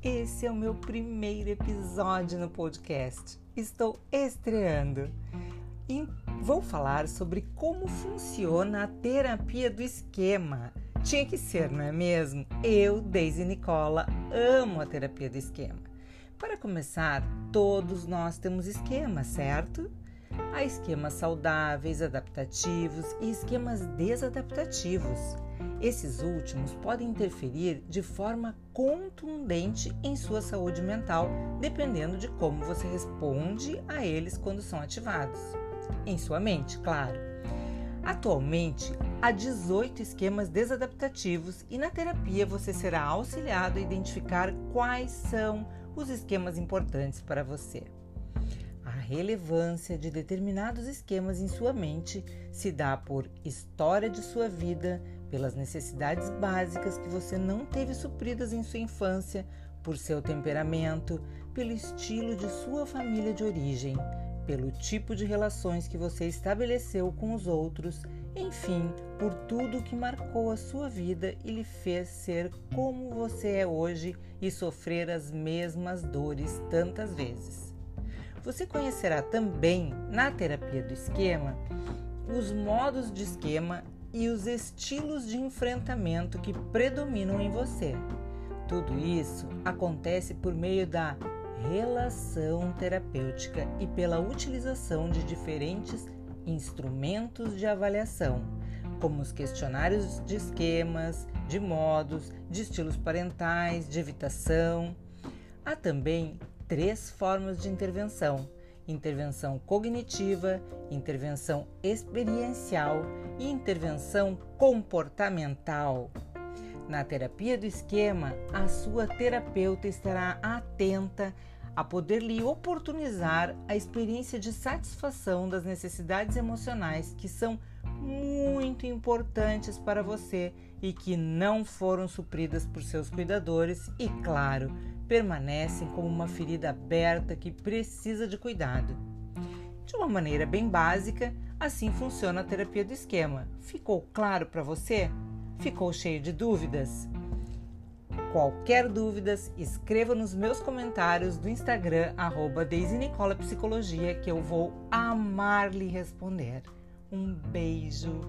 Esse é o meu primeiro episódio no podcast. Estou estreando e vou falar sobre como funciona a terapia do esquema. Tinha que ser, não é mesmo? Eu, Daisy Nicola, amo a terapia do esquema. Para começar, todos nós temos esquemas, certo? Há esquemas saudáveis, adaptativos e esquemas desadaptativos. Esses últimos podem interferir de forma contundente em sua saúde mental, dependendo de como você responde a eles quando são ativados. Em sua mente, claro. Atualmente, há 18 esquemas desadaptativos e na terapia você será auxiliado a identificar quais são os esquemas importantes para você. Relevância de determinados esquemas em sua mente se dá por história de sua vida, pelas necessidades básicas que você não teve supridas em sua infância, por seu temperamento, pelo estilo de sua família de origem, pelo tipo de relações que você estabeleceu com os outros, enfim, por tudo que marcou a sua vida e lhe fez ser como você é hoje e sofrer as mesmas dores tantas vezes. Você conhecerá também, na terapia do esquema, os modos de esquema e os estilos de enfrentamento que predominam em você. Tudo isso acontece por meio da relação terapêutica e pela utilização de diferentes instrumentos de avaliação, como os questionários de esquemas, de modos, de estilos parentais, de evitação. Há também três formas de intervenção: intervenção cognitiva, intervenção experiencial e intervenção comportamental. Na terapia do esquema, a sua terapeuta estará atenta a poder lhe oportunizar a experiência de satisfação das necessidades emocionais que são muito importantes para você e que não foram supridas por seus cuidadores e, claro, permanecem como uma ferida aberta que precisa de cuidado. De uma maneira bem básica, assim funciona a terapia do esquema. Ficou claro para você? Ficou cheio de dúvidas? Qualquer dúvidas, escreva nos meus comentários do Instagram, arroba Psicologia, que eu vou amar lhe responder. Um beijo!